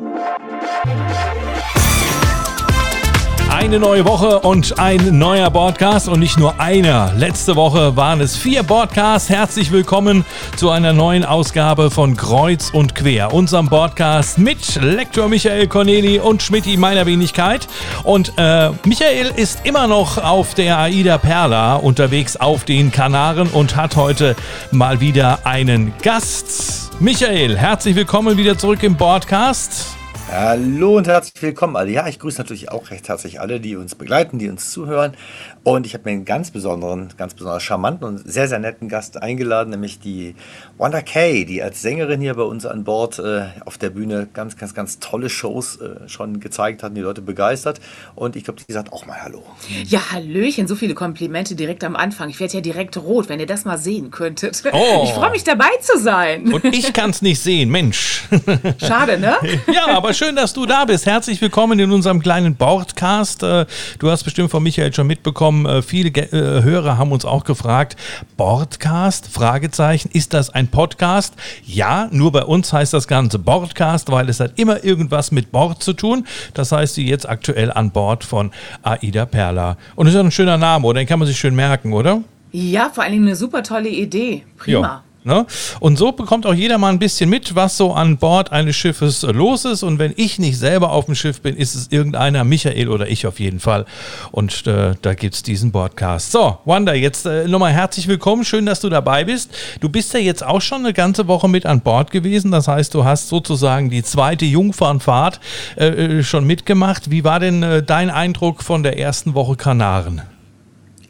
Música Eine neue Woche und ein neuer Podcast und nicht nur einer. Letzte Woche waren es vier Podcasts. Herzlich willkommen zu einer neuen Ausgabe von Kreuz und Quer, unserem Podcast mit Lektor Michael Corneli und Schmidti meiner Wenigkeit. Und äh, Michael ist immer noch auf der Aida Perla unterwegs auf den Kanaren und hat heute mal wieder einen Gast. Michael, herzlich willkommen wieder zurück im Podcast. Hallo und herzlich willkommen alle. Ja, ich grüße natürlich auch recht herzlich alle, die uns begleiten, die uns zuhören. Und ich habe mir einen ganz besonderen, ganz besonders charmanten und sehr, sehr netten Gast eingeladen, nämlich die Wanda Kay, die als Sängerin hier bei uns an Bord äh, auf der Bühne ganz, ganz, ganz tolle Shows äh, schon gezeigt hat und die Leute begeistert. Und ich glaube, die sagt auch mal Hallo. Ja, Hallöchen, so viele Komplimente direkt am Anfang. Ich werde ja direkt rot, wenn ihr das mal sehen könntet. Oh. Ich freue mich dabei zu sein. Und ich kann es nicht sehen, Mensch. Schade, ne? Ja, aber schön, dass du da bist. Herzlich willkommen in unserem kleinen Bordcast. Äh, du hast bestimmt von Michael schon mitbekommen, äh, viele äh, Hörer haben uns auch gefragt, Bordcast? Fragezeichen, ist das ein Podcast? Ja, nur bei uns heißt das Ganze Bordcast, weil es hat immer irgendwas mit Bord zu tun. Das heißt, sie jetzt aktuell an Bord von Aida Perla. Und das ist ein schöner Name, oder? Den kann man sich schön merken, oder? Ja, vor allem eine super tolle Idee. Prima. Jo. Ne? Und so bekommt auch jeder mal ein bisschen mit, was so an Bord eines Schiffes los ist. Und wenn ich nicht selber auf dem Schiff bin, ist es irgendeiner, Michael oder ich auf jeden Fall. Und äh, da gibt es diesen Podcast. So, Wanda, jetzt äh, nochmal herzlich willkommen. Schön, dass du dabei bist. Du bist ja jetzt auch schon eine ganze Woche mit an Bord gewesen. Das heißt, du hast sozusagen die zweite Jungfernfahrt äh, äh schon mitgemacht. Wie war denn äh, dein Eindruck von der ersten Woche Kanaren?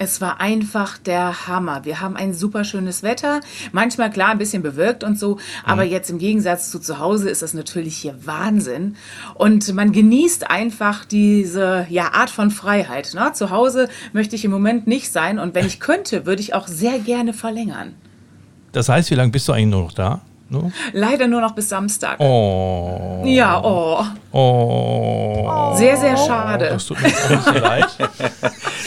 Es war einfach der Hammer. Wir haben ein super schönes Wetter. Manchmal klar ein bisschen bewölkt und so, aber mhm. jetzt im Gegensatz zu zu Hause ist das natürlich hier Wahnsinn. Und man genießt einfach diese ja, Art von Freiheit. Ne? Zu Hause möchte ich im Moment nicht sein und wenn ich könnte, würde ich auch sehr gerne verlängern. Das heißt, wie lange bist du eigentlich noch da? No? Leider nur noch bis Samstag. Oh. Ja, oh. Oh. Sehr, sehr schade. Das tut mir auch leid.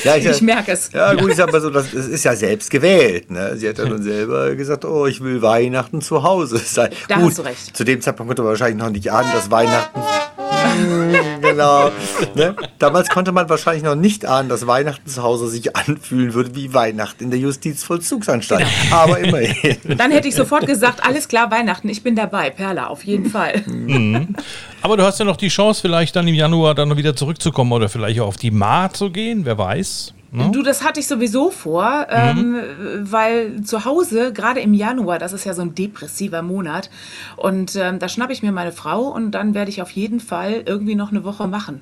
Ja, ich, ich merke es. Ja, gut, ich sag mal so, das, das ist ja selbst gewählt. Ne? Sie hat ja nun selber gesagt, oh, ich will Weihnachten zu Hause sein. Da gut, hast du recht. Zu dem Zeitpunkt konnte man wahrscheinlich noch nicht ahnen, dass Weihnachten genau. Ne? Damals konnte man wahrscheinlich noch nicht ahnen, dass Weihnachten zu Hause sich anfühlen würde wie Weihnachten in der Justizvollzugsanstalt. Genau. Aber immerhin. Dann hätte ich sofort gesagt, alles klar, Weihnachten, ich bin dabei, Perla, auf jeden Fall. Mhm. Aber du hast ja noch die Chance, vielleicht dann im Januar dann wieder zurückzukommen oder vielleicht auch auf die Ma zu gehen, wer weiß. No? Du, das hatte ich sowieso vor, mhm. ähm, weil zu Hause, gerade im Januar, das ist ja so ein depressiver Monat, und ähm, da schnappe ich mir meine Frau und dann werde ich auf jeden Fall irgendwie noch eine Woche machen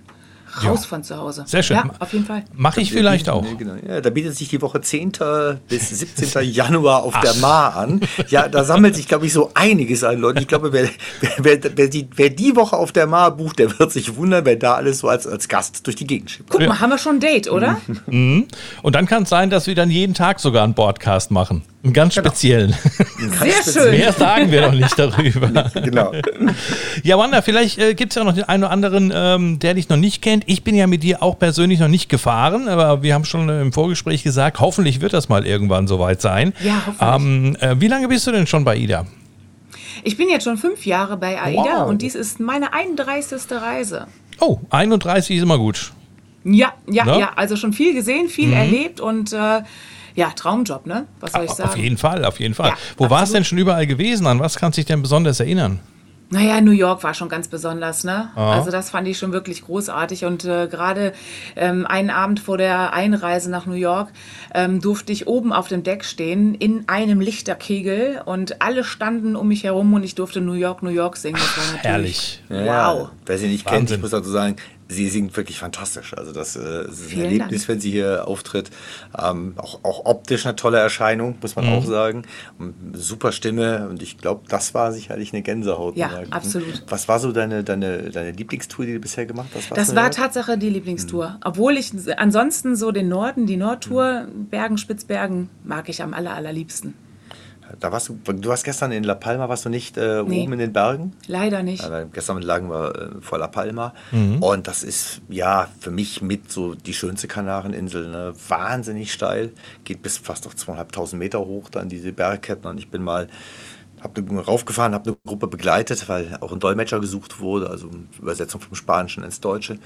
raus ja. von zu Hause. Sehr schön. Ja, auf jeden Fall. Mache ich vielleicht auch. Genau. Ja, da bietet sich die Woche 10. bis 17. Januar auf Ach. der Mar an. Ja, da sammelt sich, glaube ich, so einiges an Leuten. Ich glaube, wer, wer, wer, die, wer die Woche auf der Mar bucht, der wird sich wundern, wer da alles so als, als Gast durch die Gegend schippt. Guck mal, haben wir schon ein Date, oder? Mhm. Und dann kann es sein, dass wir dann jeden Tag sogar einen Podcast machen. Einen ganz genau. speziellen. Sehr schön. Mehr sagen wir noch nicht darüber. genau. Ja, Wanda, vielleicht äh, gibt es ja noch den einen oder anderen, ähm, der dich noch nicht kennt. Ich bin ja mit dir auch persönlich noch nicht gefahren, aber wir haben schon im Vorgespräch gesagt, hoffentlich wird das mal irgendwann soweit sein. Ja, hoffentlich. Ähm, äh, wie lange bist du denn schon bei Ida? Ich bin jetzt schon fünf Jahre bei AIDA wow. und dies ist meine 31. Reise. Oh, 31 ist immer gut. Ja, ja, ne? ja. Also schon viel gesehen, viel mhm. erlebt und äh, ja, Traumjob, ne? Was soll ich sagen? Auf jeden Fall, auf jeden Fall. Ja, Wo war es denn schon überall gewesen? An was kannst du dich denn besonders erinnern? Naja, New York war schon ganz besonders, ne? Aha. Also das fand ich schon wirklich großartig. Und äh, gerade ähm, einen Abend vor der Einreise nach New York ähm, durfte ich oben auf dem Deck stehen in einem Lichterkegel und alle standen um mich herum und ich durfte New York, New York singen. Ach, herrlich. Wow. Ja, wer sie nicht Wahnsinn. kennt, ich muss dazu sagen, sie singt wirklich fantastisch. Also das, äh, das ist ein Erlebnis, Dank. wenn sie hier auftritt. Ähm, auch, auch, optisch eine tolle Erscheinung, muss man mhm. auch sagen. Super Stimme und ich glaube, das war sicherlich eine Gänsehaut. Ja, absolut. Was war so deine, deine, deine Lieblingstour, die du bisher gemacht hast? Das war Tatsache die Lieblingstour. Mhm. Obwohl ich ansonsten so den Norden, die Nordtour, mhm. Bergen, Spitzbergen, mag ich am aller, allerliebsten. Da warst du, du warst gestern in La Palma, warst du nicht äh, nee. oben in den Bergen? Leider nicht. Ja, gestern lagen wir äh, vor La Palma mhm. und das ist ja für mich mit so die schönste Kanareninsel. Ne? Wahnsinnig steil, geht bis fast auf zweieinhalbtausend Meter hoch dann diese Bergketten und ich bin mal habe raufgefahren, habe eine Gruppe begleitet, weil auch ein Dolmetscher gesucht wurde, also Übersetzung vom Spanischen ins Deutsche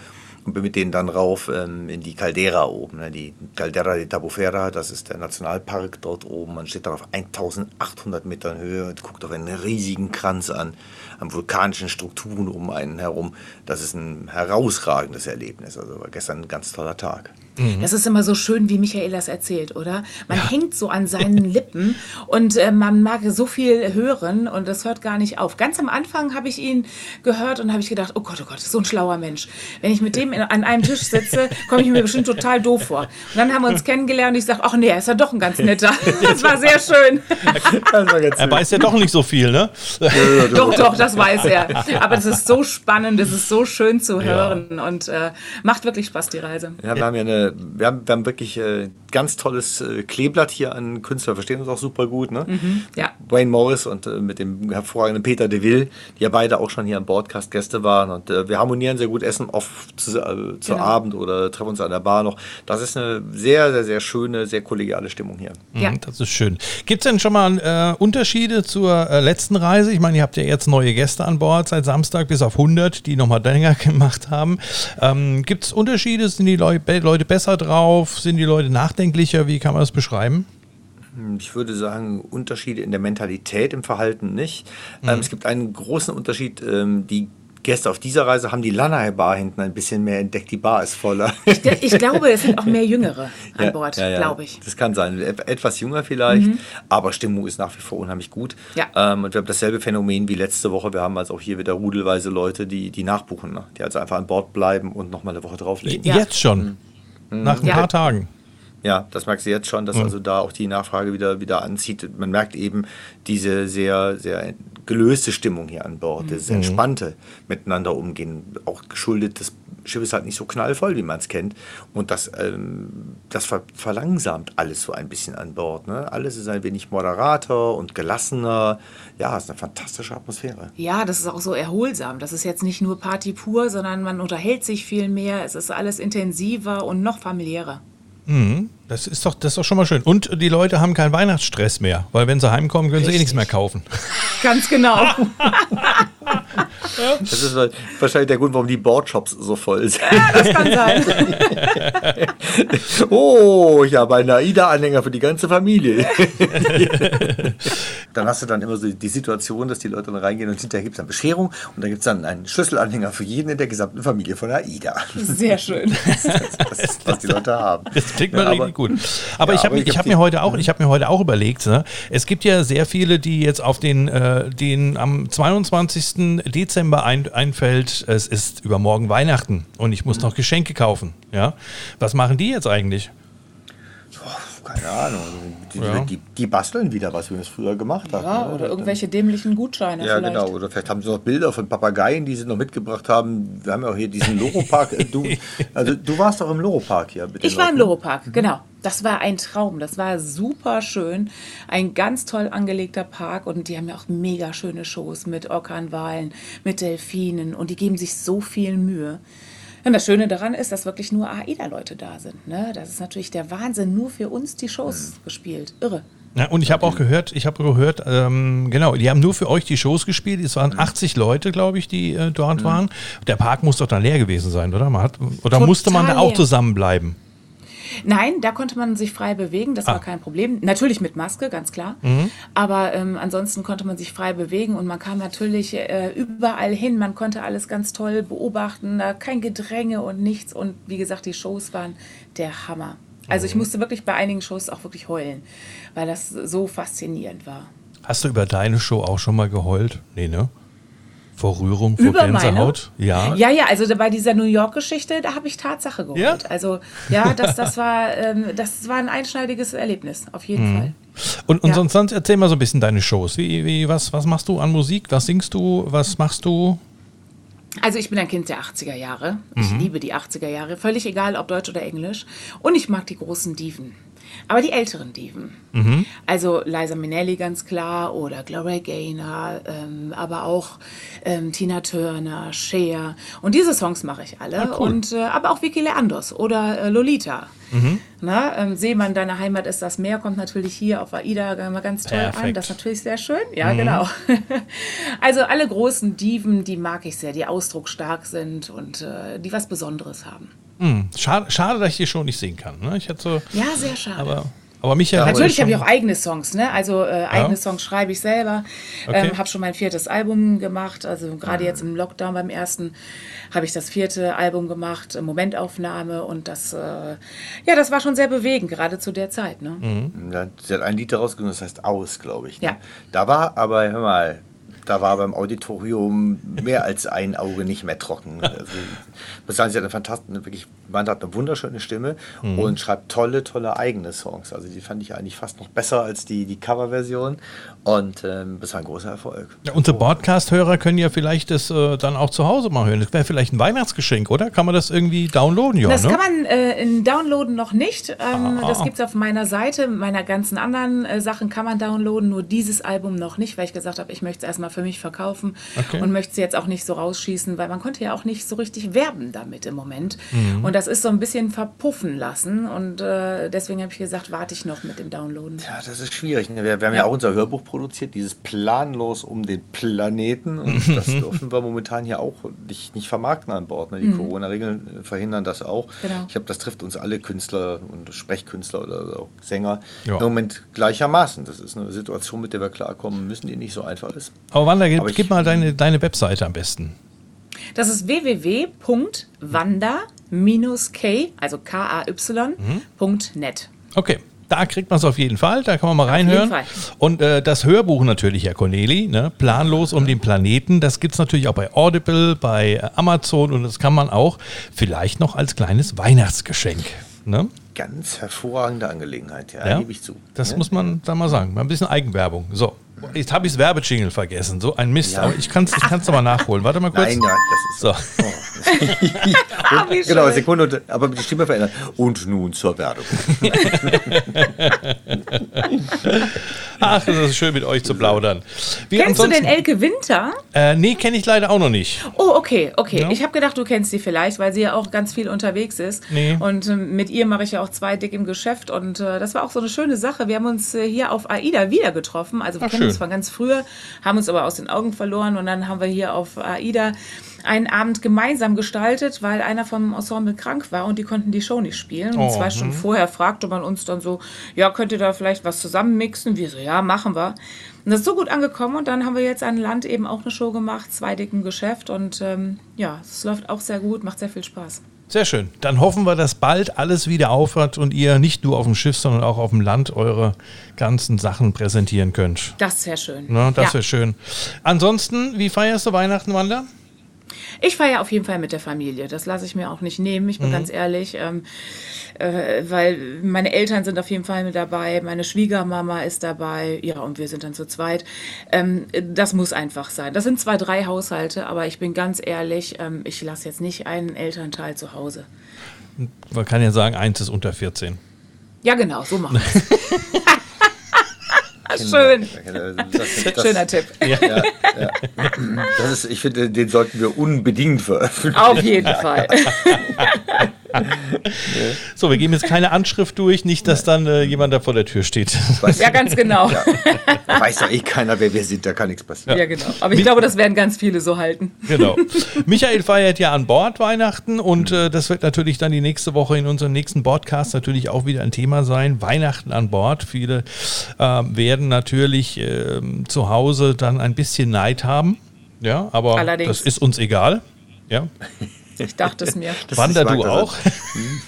und bin mit denen dann rauf ähm, in die Caldera oben, ne? die Caldera de Tabufera, das ist der Nationalpark dort oben. Man steht da auf 1800 Metern Höhe und guckt auf einen riesigen Kranz an, an vulkanischen Strukturen um einen herum. Das ist ein herausragendes Erlebnis. Also war gestern ein ganz toller Tag. Mhm. Das ist immer so schön, wie Michael das erzählt, oder? Man ja. hängt so an seinen Lippen und äh, man mag so viel hören und das hört gar nicht auf. Ganz am Anfang habe ich ihn gehört und habe ich gedacht, oh Gott, oh Gott, so ein schlauer Mensch. Wenn ich mit dem in, an einem Tisch sitze, komme ich mir bestimmt total doof vor. Und dann haben wir uns kennengelernt und ich sage, ach nee, er ist ja doch ein ganz netter. Das war sehr schön. Er weiß ja doch nicht so viel, ne? doch, doch, das weiß er. Aber es ist so spannend, es ist so schön zu hören ja. und äh, macht wirklich Spaß, die Reise. Ja, wir haben ja eine wir, haben, wir haben wirklich äh, ganz tolles äh, Kleeblatt hier an Künstler, verstehen uns auch super gut. Ne? Mhm, ja. Wayne Morris und äh, mit dem hervorragenden Peter DeVille, die ja beide auch schon hier am Podcast Gäste waren. Und äh, wir harmonieren sehr gut, essen oft zu, äh, zu genau. Abend oder treffen uns an der Bar noch. Das ist eine sehr, sehr, sehr schöne, sehr kollegiale Stimmung hier. Mhm, ja, das ist schön. Gibt es denn schon mal äh, Unterschiede zur letzten Reise? Ich meine, ihr habt ja jetzt neue Gäste an Bord seit Samstag bis auf 100, die nochmal länger gemacht haben. Ähm, Gibt es Unterschiede? Sind die Leute besser drauf? Sind die Leute nachdenklicher? Wie kann man das beschreiben? Ich würde sagen, Unterschiede in der Mentalität, im Verhalten nicht. Mhm. Ähm, es gibt einen großen Unterschied. Ähm, die Gäste auf dieser Reise haben die Lanai Bar hinten ein bisschen mehr entdeckt. Die Bar ist voller. Ich, ich glaube, es sind auch mehr Jüngere an Bord, ja, ja, glaube ich. Das kann sein. Etwas jünger vielleicht, mhm. aber Stimmung ist nach wie vor unheimlich gut. Ja. Ähm, und wir haben dasselbe Phänomen wie letzte Woche. Wir haben also auch hier wieder rudelweise Leute, die, die nachbuchen, ne? die also einfach an Bord bleiben und nochmal eine Woche drauflegen. Jetzt schon. Mhm. Nach ein ja. paar Tagen. Ja, das merkst du jetzt schon, dass also da auch die Nachfrage wieder, wieder anzieht. Man merkt eben diese sehr, sehr gelöste Stimmung hier an Bord, das mhm. entspannte Miteinander umgehen, auch geschuldet das Schiff ist halt nicht so knallvoll, wie man es kennt. Und das, ähm, das ver verlangsamt alles so ein bisschen an Bord. Ne? Alles ist ein wenig moderater und gelassener. Ja, es ist eine fantastische Atmosphäre. Ja, das ist auch so erholsam. Das ist jetzt nicht nur Party pur, sondern man unterhält sich viel mehr. Es ist alles intensiver und noch familiärer. Mhm. Das ist doch, das ist doch schon mal schön. Und die Leute haben keinen Weihnachtsstress mehr, weil wenn sie heimkommen, können Richtig. sie eh nichts mehr kaufen. Ganz genau. Das ist wahrscheinlich der Grund, warum die Boardshops so voll sind. Ja, das kann sein. oh, ich habe einen AIDA-Anhänger für die ganze Familie. dann hast du dann immer so die Situation, dass die Leute dann reingehen und hinterher gibt es eine Bescherung und dann gibt es dann einen Schlüsselanhänger für jeden in der gesamten Familie von AIDA. Sehr schön. Das ist, das was die Leute haben. Das klingt mal ja, gut. Aber ja, ich habe hab mir heute auch, mhm. ich habe mir heute auch überlegt, ne? es gibt ja sehr viele, die jetzt auf den, äh, den am 22. Dezember ein, einfällt, es ist übermorgen Weihnachten und ich muss mhm. noch Geschenke kaufen. Ja? Was machen die jetzt eigentlich? Keine Ahnung. Die, ja. die, die, basteln wieder, was wir es früher gemacht haben. Ja, ne? oder irgendwelche dämlichen Gutscheine. Ja, vielleicht. genau. Oder vielleicht haben sie noch Bilder von Papageien, die sie noch mitgebracht haben. Wir haben ja auch hier diesen Loro-Park. Du, also, du warst doch im Loro-Park hier. ich war im Loro-Park, mhm. genau. Das war ein Traum. Das war super schön. Ein ganz toll angelegter Park und die haben ja auch mega schöne Shows mit Orkanwalen, mit Delfinen und die geben sich so viel Mühe. Und das Schöne daran ist, dass wirklich nur AIDA-Leute da sind. Ne? Das ist natürlich der Wahnsinn, nur für uns die Shows mhm. gespielt. Irre. Ja, und ich habe auch gehört, ich habe gehört, ähm, genau, die haben nur für euch die Shows gespielt. Es waren 80 mhm. Leute, glaube ich, die äh, dort mhm. waren. Der Park muss doch dann leer gewesen sein, oder? Man hat, oder Total musste man da auch zusammenbleiben? Nein, da konnte man sich frei bewegen, das ah. war kein Problem. Natürlich mit Maske, ganz klar. Mhm. Aber ähm, ansonsten konnte man sich frei bewegen und man kam natürlich äh, überall hin. Man konnte alles ganz toll beobachten, da kein Gedränge und nichts. Und wie gesagt, die Shows waren der Hammer. Also ich mhm. musste wirklich bei einigen Shows auch wirklich heulen, weil das so faszinierend war. Hast du über deine Show auch schon mal geheult? Nee, ne? Vor Rührung, vor Über Gänsehaut? Meine? Ja. Ja, ja, also bei dieser New York-Geschichte, da habe ich Tatsache geholt. Ja? Also ja, das, das, war, ähm, das war ein einschneidiges Erlebnis, auf jeden mhm. Fall. Und, und ja. sonst, sonst erzähl mal so ein bisschen deine Shows. Wie, wie, was, was machst du an Musik? Was singst du? Was machst du? Also ich bin ein Kind der 80er Jahre. Ich mhm. liebe die 80er Jahre, völlig egal ob Deutsch oder Englisch. Und ich mag die großen Diven. Aber die älteren Diven. Mhm. Also Liza Minnelli ganz klar oder Gloria Gaynor, ähm, aber auch ähm, Tina Turner, Cher. Und diese Songs mache ich alle. Ah, cool. Und äh, aber auch Vicky Leandros oder äh, Lolita. Mhm. Na, ähm, Seemann, deine Heimat ist das Meer, kommt natürlich hier auf AIDA immer ganz toll Perfekt. an. Das ist natürlich sehr schön. Ja, genau. also alle großen Diven, die mag ich sehr, die ausdrucksstark sind und äh, die was Besonderes haben. Hm, schade, schade, dass ich die schon nicht singen kann. Ne? Ich hätte so, Ja, sehr schade. aber, aber Michael. Natürlich ist habe ich auch eigene Songs, ne? Also äh, eigene Songs schreibe ich selber. Okay. Ähm, habe schon mein viertes Album gemacht. Also gerade jetzt im Lockdown beim ersten habe ich das vierte Album gemacht, äh, Momentaufnahme und das, äh, ja, das war schon sehr bewegend, gerade zu der Zeit. Ne? Mhm. Ja, Sie hat ein Lied daraus gesungen, das heißt Aus, glaube ich. Ne? Ja. Da war aber, hör mal, da war beim Auditorium mehr als ein Auge nicht mehr trocken. Also, muss sagen, sie hat eine fantastische, wirklich, man hat eine wunderschöne Stimme Mhm. und schreibt tolle, tolle eigene Songs. Also die fand ich eigentlich fast noch besser als die, die Coverversion und ähm, das war ein großer Erfolg. Ja, unsere Podcast-Hörer können ja vielleicht das äh, dann auch zu Hause mal hören. Das wäre vielleicht ein Weihnachtsgeschenk, oder? Kann man das irgendwie downloaden? Ja, Das ne? kann man äh, in downloaden noch nicht. Ähm, das gibt es auf meiner Seite. Meiner ganzen anderen äh, Sachen kann man downloaden, nur dieses Album noch nicht, weil ich gesagt habe, ich möchte es erstmal für mich verkaufen Okay. und möchte es jetzt auch nicht so rausschießen, weil man konnte ja auch nicht so richtig werben damit im Moment. Mhm. Und das ist so ein bisschen verpuffen lassen. Und äh, deswegen habe ich gesagt, warte ich noch mit dem Downloaden. Ja, das ist schwierig. ne? Wir, wir haben ja. auch unser Hörbuch produziert, dieses Planlos um den Planeten. Und das dürfen wir momentan hier auch nicht, nicht vermarkten an Bord. Ne? Die Corona-Regeln äh, verhindern das auch. Genau. Ich glaube, das trifft uns alle Künstler und Sprechkünstler oder auch Sänger Ja. im Moment gleichermaßen. Das ist eine Situation, mit der wir klarkommen müssen, die nicht so einfach ist. Wanda, gib, Aber ich- gib mal deine, deine Webseite am besten. Das ist www.wanda-k, also K-A-Y.net. Okay. Da kriegt man es auf jeden Fall, da kann man mal reinhören. Fall. Und äh, das Hörbuch natürlich, Herr Corneli, ne? planlos um den Planeten, das gibt es natürlich auch bei Audible, bei äh, Amazon und das kann man auch vielleicht noch als kleines Weihnachtsgeschenk. Ne? Ganz hervorragende Angelegenheit, ja, Ja? gebe ich zu. Das Ne? muss man da mal sagen. Mal ein bisschen Eigenwerbung. So, jetzt habe ich das Werbejingle vergessen. So ein Mist, Ja. aber ich kann es ich kann's noch mal nachholen. Warte mal kurz. Nein, ja, das ist So. Ah, wie Genau. Sekunde, und- aber die Stimme verändern. Und nun zur Werbung. Ach, es ist schön mit euch zu plaudern. Wie Kennst du den Elke Winter? Äh, nee, kenne ich leider auch noch nicht. Oh, okay, okay. Ja. Ich habe gedacht, du kennst sie vielleicht, weil sie ja auch ganz viel unterwegs ist. Nee. Und ähm, mit ihr mache ich ja auch zwei dick im Geschäft. Und äh, das war auch so eine schöne Sache. Wir haben uns äh, hier auf AIDA wieder getroffen. Also wir Ach, kennen uns schön. von ganz früher, haben uns aber aus den Augen verloren. Und dann haben wir hier auf AIDA einen Abend gemeinsam gestaltet, weil einer vom Ensemble krank war und die konnten die Show nicht spielen. Und Oh, zwei Stunden vorher fragte man uns dann so, ja, könnt ihr da vielleicht was zusammenmixen? Wir so, ja, machen wir. Und das ist so gut angekommen und dann haben wir jetzt an Land eben auch eine Show gemacht, zwei dicken Geschäft und ähm, ja, es läuft auch sehr gut, macht sehr viel Spaß. Sehr schön. Dann hoffen wir, dass bald alles wieder aufhört und ihr nicht nur auf dem Schiff, sondern auch auf dem Land eure ganzen Sachen präsentieren könnt. Das ist sehr schön. Ne, das ja. wäre schön. Ansonsten, wie feierst du Weihnachten, Wanda? Ich feiere auf jeden Fall mit der Familie. Das lasse ich mir auch nicht nehmen, ich bin ganz ehrlich. Ähm, äh, weil meine Eltern sind auf jeden Fall mit dabei, meine Schwiegermama ist dabei, ja, und wir sind dann zu zweit. Ähm, das muss einfach sein. Das sind zwar drei Haushalte, aber ich bin ganz ehrlich, ähm, ich lasse jetzt nicht einen Elternteil zu Hause. Man kann ja sagen, eins ist unter 14. Ja, genau, so machen wir es. Schön. Das, das, Schöner Tipp. Ja, ja. Das ist, ich finde, den sollten wir unbedingt veröffentlichen. Auf jeden Fall. So, wir geben jetzt keine Anschrift durch, nicht, dass dann äh, jemand da vor der Tür steht. Weiß, Ja, ganz genau. ja. Weiß doch eh keiner, wer wir sind, da kann nichts passieren. Ja, genau. Aber ich glaube, das werden ganz viele so halten. Genau. Michael feiert ja an Bord Weihnachten und äh, das wird natürlich dann die nächste Woche in unserem nächsten Podcast natürlich auch wieder ein Thema sein. Weihnachten an Bord. Viele äh, werden natürlich ähm, zu Hause dann ein bisschen Neid haben. Ja, aber Allerdings. das ist uns egal. Ja. Ich dachte es mir. Das- mag du auch?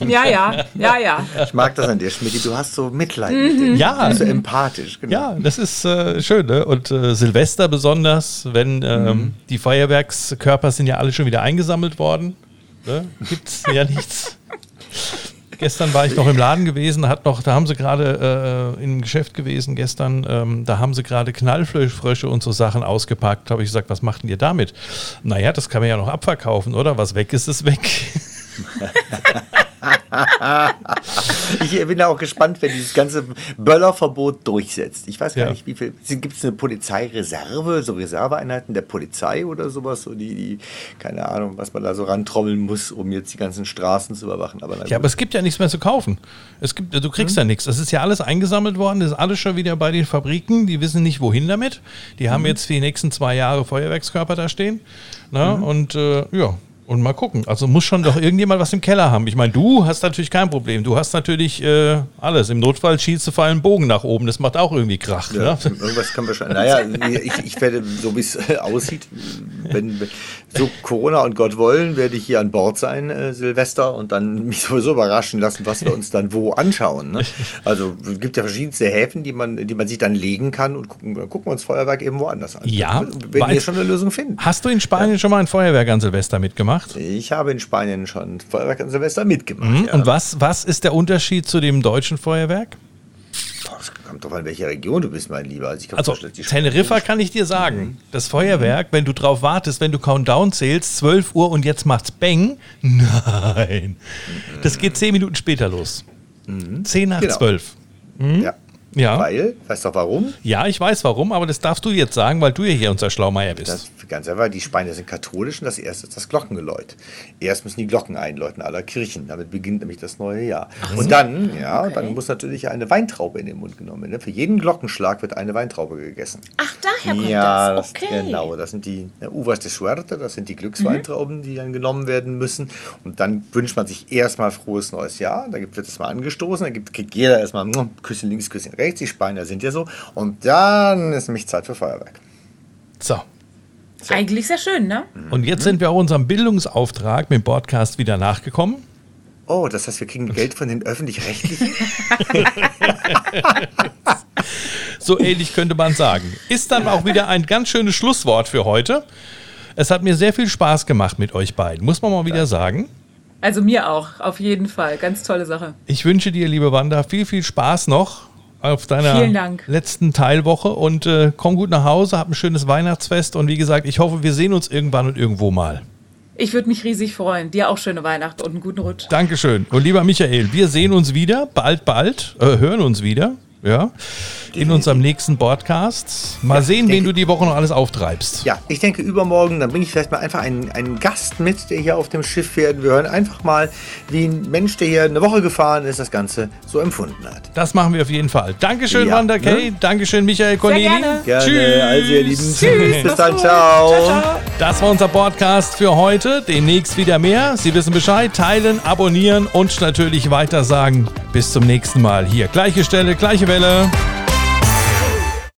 Ja, ja, ja, ja. An, ich mag das an dir, Schmidt. Du hast so Mitleid mit denen. Ja. So empathisch. Genau. Ja, das ist äh, schön. Ne? Und äh, Silvester besonders, wenn ähm, die Feuerwerkskörper sind ja alle schon wieder eingesammelt worden. Ne? Gibt's ja nichts. Gestern war ich noch im Laden gewesen, hat noch, da haben sie gerade äh, im Geschäft gewesen gestern, ähm, da haben sie gerade Knallfrösche und so Sachen ausgepackt. Habe ich gesagt, was macht denn ihr damit? Naja, das kann man ja noch abverkaufen, oder? Was weg ist, ist weg. ich bin da auch gespannt, wenn dieses ganze Böllerverbot durchsetzt. Ich weiß gar Ja. nicht, wie viel. Gibt es eine Polizeireserve, so Reserveeinheiten der Polizei oder sowas, so die, die, keine Ahnung, was man da so rantrommeln muss, um jetzt die ganzen Straßen zu überwachen. Aber Ja, aber es gibt ja nichts mehr zu kaufen. Es gibt, du kriegst ja nichts. Das ist ja alles eingesammelt worden, das ist alles schon wieder bei den Fabriken. Die wissen nicht, wohin damit. Die haben jetzt für die nächsten zwei Jahre Feuerwerkskörper da stehen. Na, Und äh, ja, und mal gucken. Also muss schon doch irgendjemand was im Keller haben. Ich meine, du hast natürlich kein Problem. Du hast natürlich äh, alles. Im Notfall schießt du vor allem Bogen nach oben. Das macht auch irgendwie Krach. Ja, Ne? irgendwas kann wahrscheinlich. Naja, ich, ich werde, so wie es äh, aussieht, wenn wenn so Corona und Gott wollen, werde ich hier an Bord sein, äh, Silvester, und dann mich sowieso überraschen lassen, was wir uns dann wo anschauen. Ne? Also es gibt ja verschiedenste Häfen, die man, die man sich dann legen kann und gucken, dann gucken wir uns Feuerwerk eben woanders an. Ja, Wir weil- hier schon eine Lösung finden. Hast du in Spanien schon mal ein Feuerwerk an Silvester mitgemacht? Ich habe in Spanien schon Feuerwerk an Silvester mitgemacht. Mhm. Ja. Und was, was ist der Unterschied zu dem deutschen Feuerwerk? Es kommt doch an, welche Region du bist, mein Lieber. Also, Also Teneriffa kann ich dir sagen. Das Feuerwerk, wenn du drauf wartest, wenn du Countdown zählst, 12 Uhr und jetzt macht's Bang. Nein. Das geht 10 Minuten später los. 10 nach Genau. 12. Ja. Ja. Weil, weißt du warum? Ja, ich weiß warum, aber das darfst du jetzt sagen, weil du ja hier unser Schlaumeier bist. Das ist ganz einfach, die Spanier sind katholisch und das erste ist das Glockengeläut. Erst müssen die Glocken einläuten aller Kirchen. Damit beginnt nämlich das neue Jahr. Und dann, ja, dann muss natürlich eine Weintraube in den Mund genommen werden. Für jeden Glockenschlag wird eine Weintraube gegessen. Ach, daher kommt ja, das. Okay. genau. Das sind die ne, Uvas de Suerte, das sind die Glücksweintrauben, die dann genommen werden müssen. Und dann wünscht man sich erstmal frohes neues Jahr. Da gibt- wird es mal angestoßen, dann gibt, kriegt jeder erstmal mm, Küsschen links, Küsschen rechts. Die Spanier sind ja so. Und dann ist nämlich Zeit für Feuerwerk. So. Eigentlich sehr schön, ne? Und jetzt sind wir auch unserem Bildungsauftrag mit dem Podcast wieder nachgekommen. Oh, das heißt, wir kriegen Geld von den Öffentlich-Rechtlichen? So ähnlich könnte man sagen. Ist dann auch wieder ein ganz schönes Schlusswort für heute. Es hat mir sehr viel Spaß gemacht mit euch beiden, muss man mal wieder sagen. Also mir auch, auf jeden Fall. Ganz tolle Sache. Ich wünsche dir, liebe Wanda, viel, viel Spaß noch auf deiner letzten Teilwoche und äh, komm gut nach Hause, hab ein schönes Weihnachtsfest und wie gesagt, ich hoffe, wir sehen uns irgendwann und irgendwo mal. Ich würde mich riesig freuen. Dir auch schöne Weihnachten und einen guten Rutsch. Dankeschön. Und lieber Michael, wir sehen uns wieder, bald, bald, äh, hören uns wieder, ja, in unserem nächsten Podcast. Mal sehen, wen denke- du die Woche noch alles auftreibst. Ja, ich denke übermorgen, dann bringe ich vielleicht mal einfach einen, einen Gast mit, der hier auf dem Schiff fährt. Wir hören einfach mal, wie ein Mensch, der hier eine Woche gefahren ist, das Ganze so empfunden hat. Das machen wir auf jeden Fall. Dankeschön, Ja, Wanda Kay. ne? Dankeschön, Michael Corneli. gerne. Gerne, Tschüss. also ihr Lieben. Tschüss. Bis dann, ciao. ciao, ciao. Das war unser Podcast für heute. Demnächst wieder mehr. Sie wissen Bescheid. Teilen, abonnieren und natürlich weiter sagen. Bis zum nächsten Mal. Hier, gleiche Stelle, gleiche Hello.